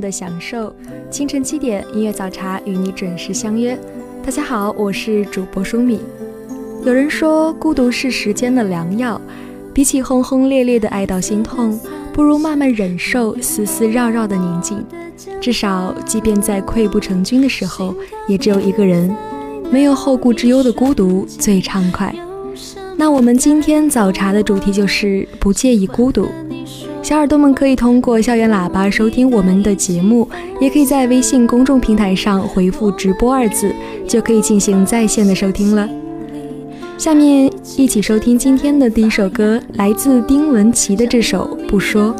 的享受，清晨七点，音乐早茶与你准时相约。大家好，我是主播舒米。有人说，孤独是时间的良药，比起轰轰烈烈的爱到心痛，不如慢慢忍受丝丝绕绕的宁静。至少，即便在溃不成军的时候，也只有一个人，没有后顾之忧的孤独最畅快。那我们今天早茶的主题就是不介意孤独。小耳朵们可以通过校园喇叭收听我们的节目，也可以在微信公众平台上回复“直播”二字，就可以进行在线的收听了。下面一起收听今天的第一首歌，来自丁文琪的这首《不说》。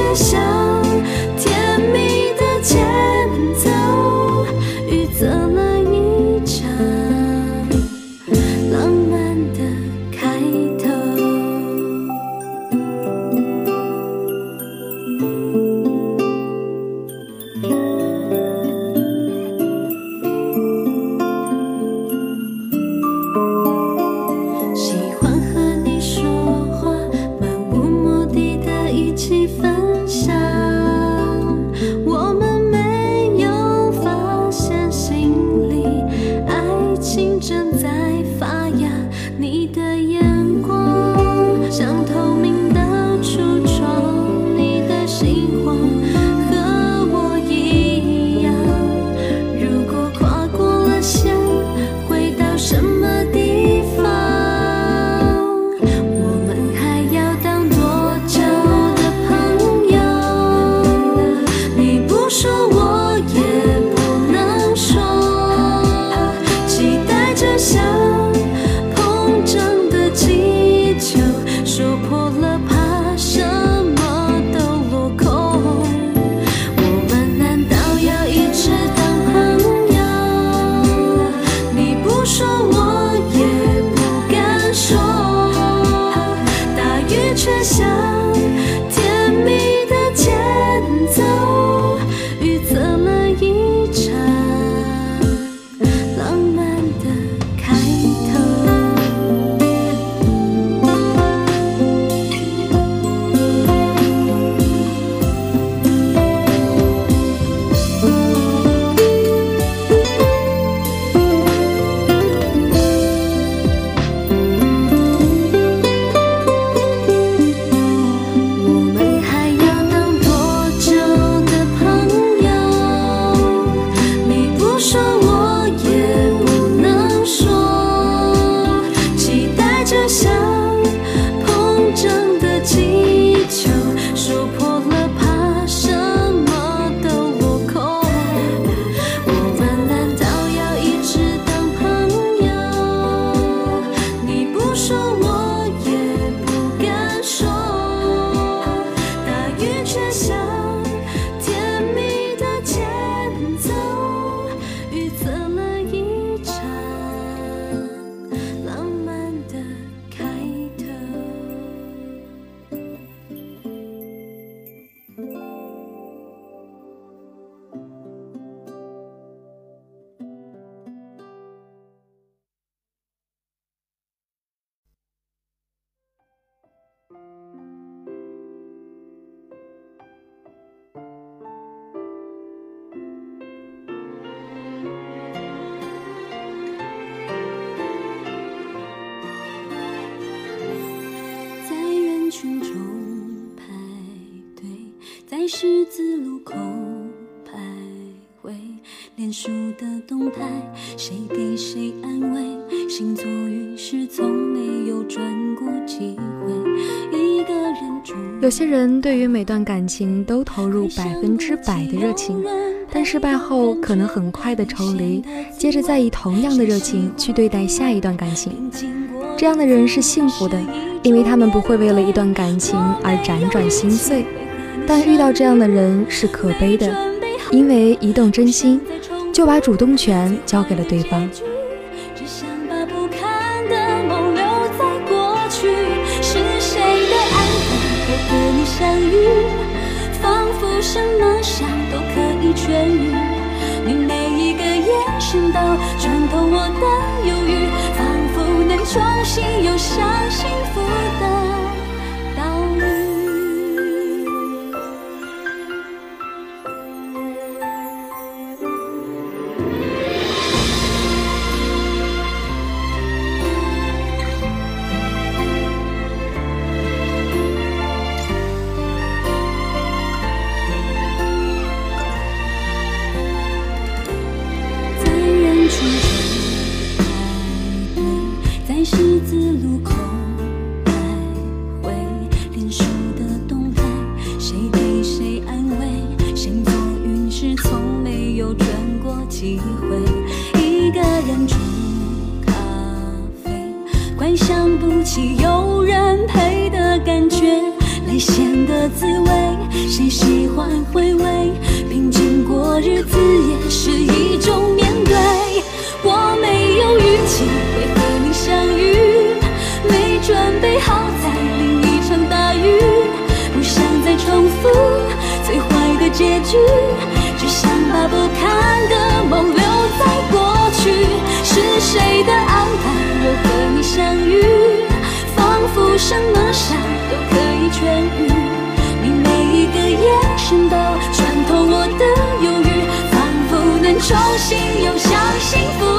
只想十字路口徘徊，脸书的动态，谁给谁安慰？星座运势从没有转过几回。一个人住。有些人对于每段感情都投入百分之百的热情，但失败后可能很快的抽离，接着再以同样的热情去对待下一段感情。这样的人是幸福的，因为他们不会为了一段感情而辗转心碎。但遇到这样的人是可悲的，因为一动真心，就把主动权交给了对方。仿佛什么伤都可以痊愈，你每一个眼神都穿透我的忧郁，仿佛能重新又相幸有人陪的感觉泪腺的滋味谁喜欢回味？平静过日子也是一种面对。我没有预期会和你相遇没准备好再淋一场大雨。不想再重复最坏的结局只想把不堪的梦留在过去。是谁的安排？我和你相遇负什么伤都可以痊愈。你每一个眼神都穿透我的忧郁，仿佛能重新又相幸福。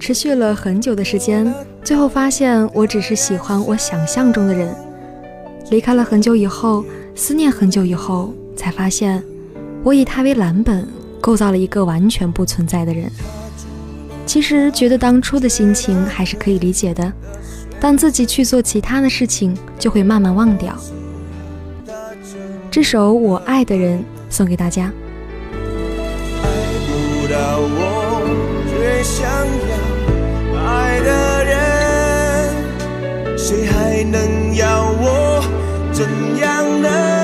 持续了很久的时间，最后发现我只是喜欢我想象中的人。离开了很久以后，思念很久以后，才发现我以他为蓝本，构造了一个完全不存在的人。其实觉得当初的心情还是可以理解的，当自己去做其他的事情，就会慢慢忘掉。这首《我爱的人》送给大家。爱不到我，却想谁还能要我怎样呢？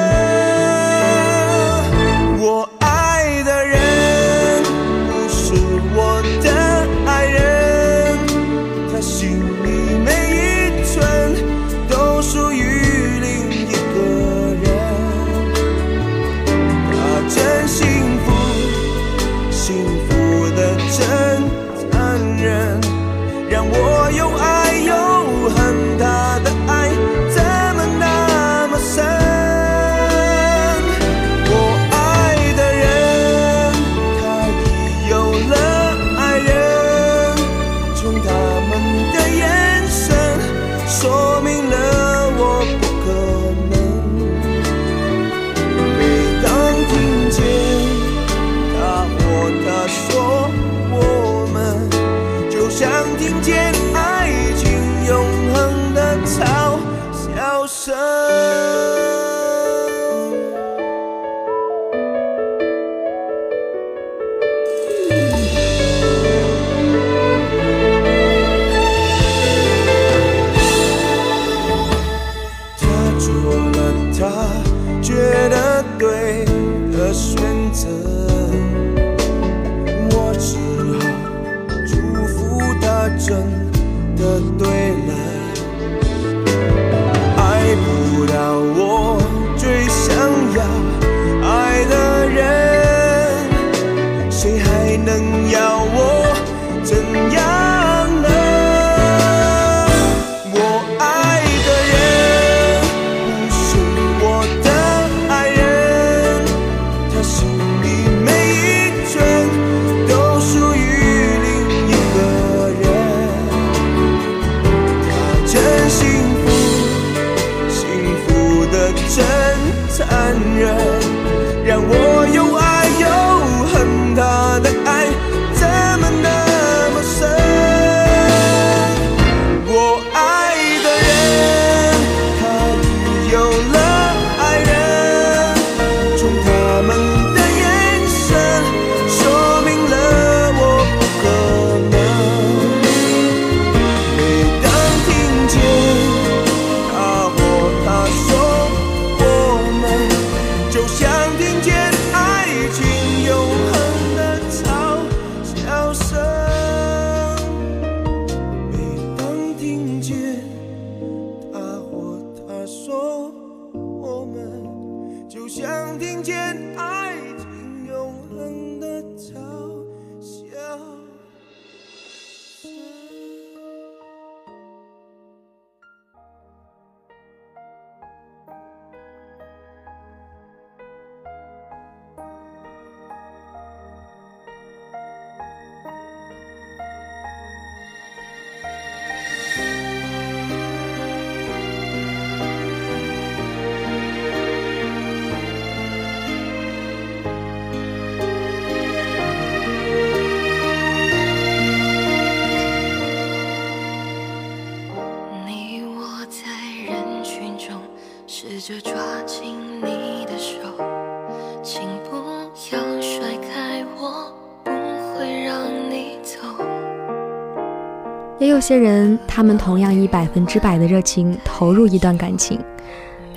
有些人，他们同样以百分之百的热情投入一段感情，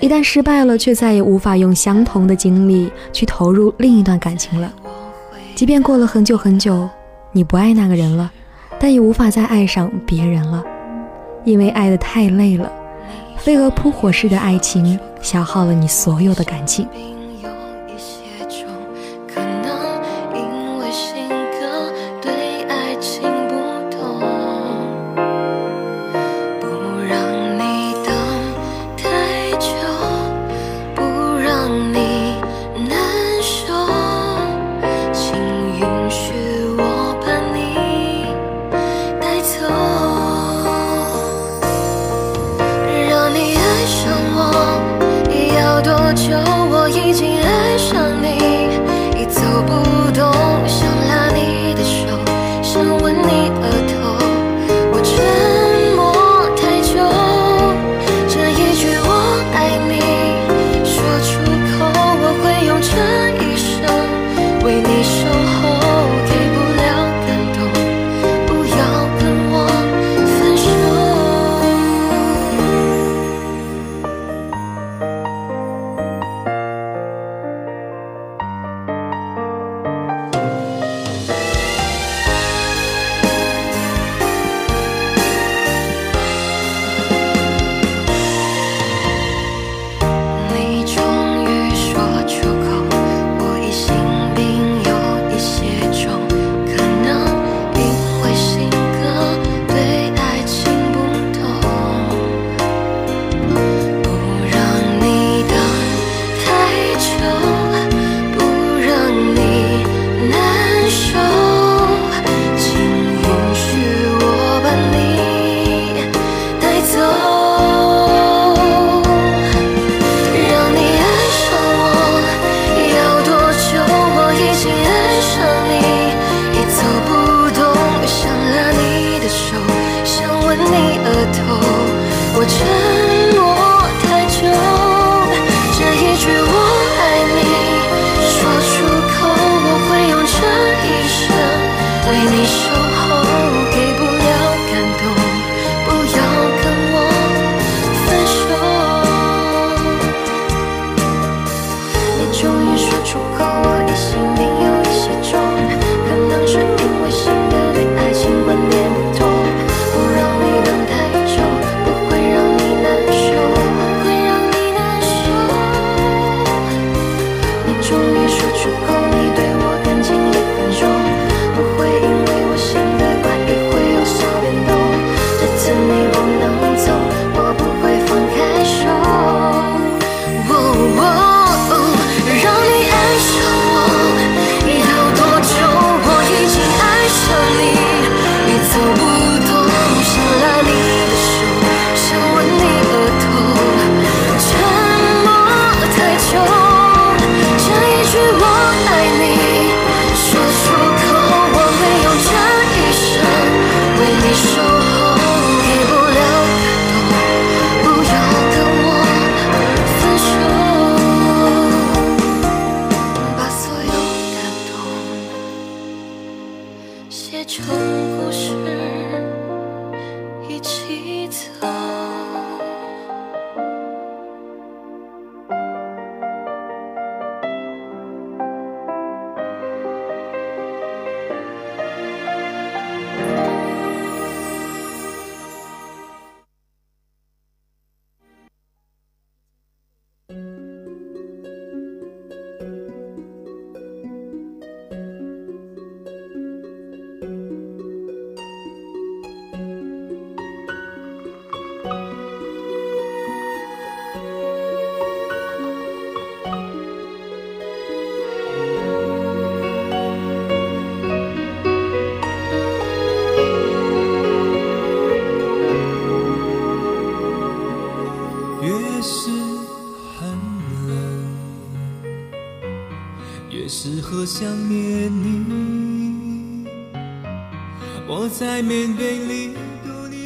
一旦失败了，却再也无法用相同的精力去投入另一段感情了。即便过了很久很久，你不爱那个人了，但也无法再爱上别人了，因为爱的太累了，飞蛾扑火式的爱情消耗了你所有的感情。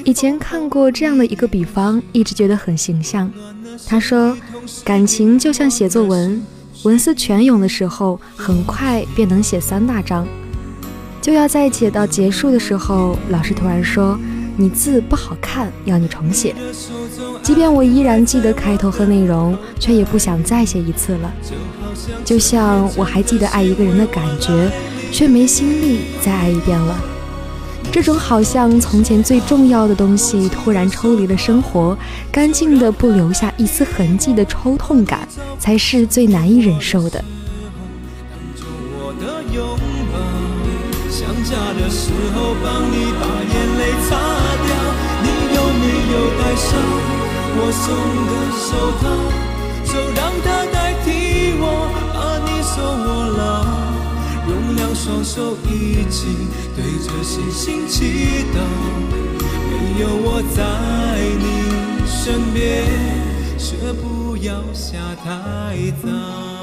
以前看过这样的一个比方，一直觉得很形象。他说，感情就像写作文，文思泉涌的时候，很快便能写三大章。就要在写到结束的时候，老师突然说你字不好看，要你重写。即便我依然记得开头和内容，却也不想再写一次了。就像我还记得爱一个人的感觉，却没心力再爱一遍了。这种好像从前最重要的东西突然抽离了生活，干净的不留下一丝痕迹的抽痛感，才是最难以忍受的。想家的时候帮你把眼泪擦掉。你有没有爱上我送的手套？就让它代替我把你送我老。双手一起对着星星祈祷，没有我在你身边，却不要下太早。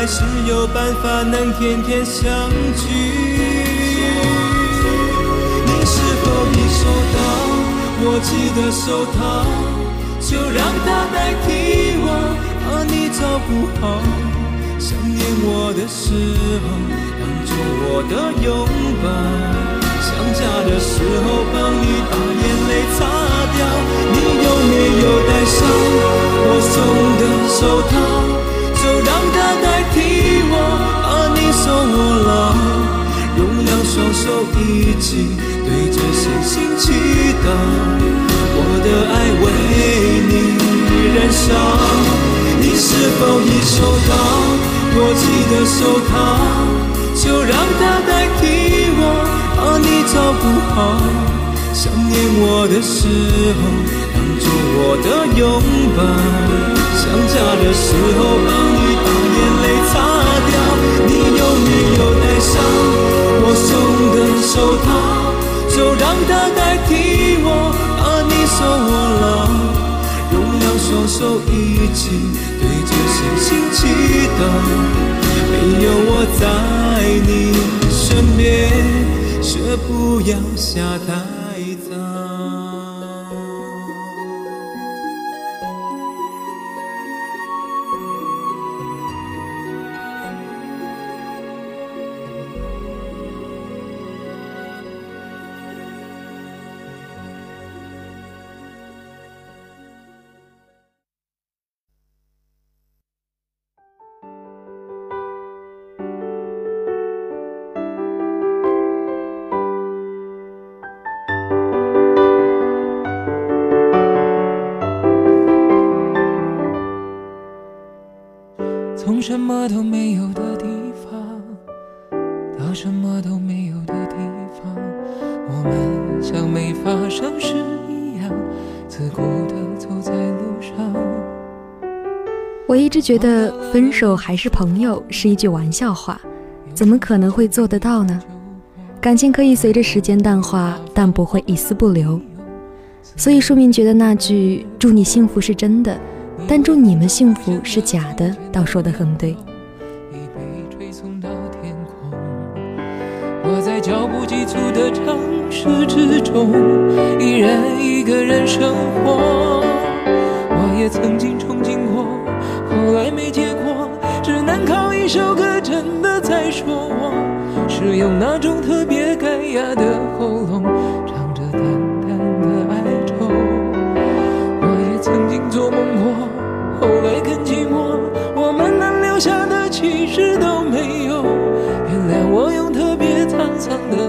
还是有办法能天天相聚，你是否已收到我寄的手套？就让它代替我，怕你照顾好。想念我的时候，当作我的拥抱；想家的时候，帮你把眼泪擦掉。你有没有带上我送的手套？就让它代替我。手握牢，用两双手一起对着星星祈祷，我的爱为你燃烧。你是否已收到我寄的手套？就让它代替我，把你照顾好。想念我的时候，当作我的拥抱；想家的时候，帮你手套就让它代替我，把你手握牢，用两双手一起对着星星祈祷，没有我在你身边，却不要下台。什么都没有的地方到什么都没有的地方，我们像没发生事一样，自顾地走在路上。我一直觉得分手还是朋友是一句玩笑话，怎么可能会做得到呢？感情可以随着时间淡化，但不会一丝不留。所以书明觉得那句“祝你幸福”是真的。但祝你们幸福是假的，倒说得很对。已被吹送到天空。我在脚步急促的城市之中，依然一个人生活。我也曾经憧憬过，后来没结果，只能靠一首歌真的在说我，是用那种特别干哑的喉咙，做梦过。后来更寂寞，我们能留下的其实都没有。原谅我用特别沧桑的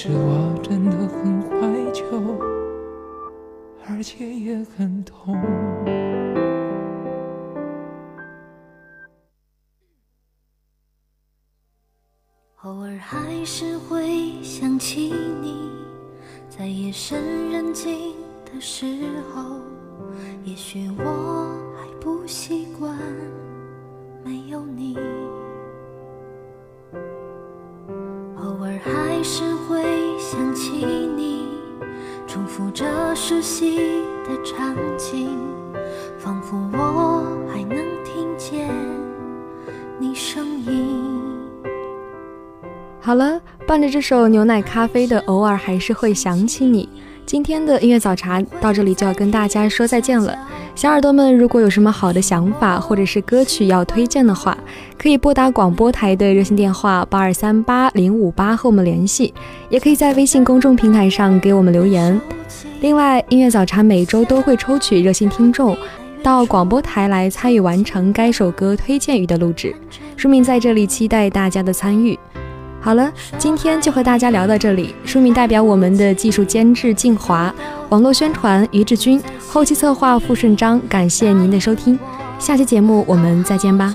其实我真的很怀旧，而且也很痛。偶尔还是会想起你，在夜深人静的时候，也许我还不习惯没有你。偶尔还是想起你，重复着熟悉的场景，仿佛我还能听见你声音。好了，伴着这首牛奶咖啡的，偶尔还是会想起你。今天的音乐早茶到这里就要跟大家说再见了。小耳朵们，如果有什么好的想法或者是歌曲要推荐的话，可以拨打广播台的热线电话八二三八零五八和我们联系，也可以在微信公众平台上给我们留言。另外，音乐早茶每周都会抽取热心听众到广播台来参与完成该首歌推荐语的录制。书明在这里期待大家的参与。好了，今天就和大家聊到这里。书名代表我们的技术监制静华，网络宣传于志军，后期策划付顺章，感谢您的收听。下期节目我们再见吧。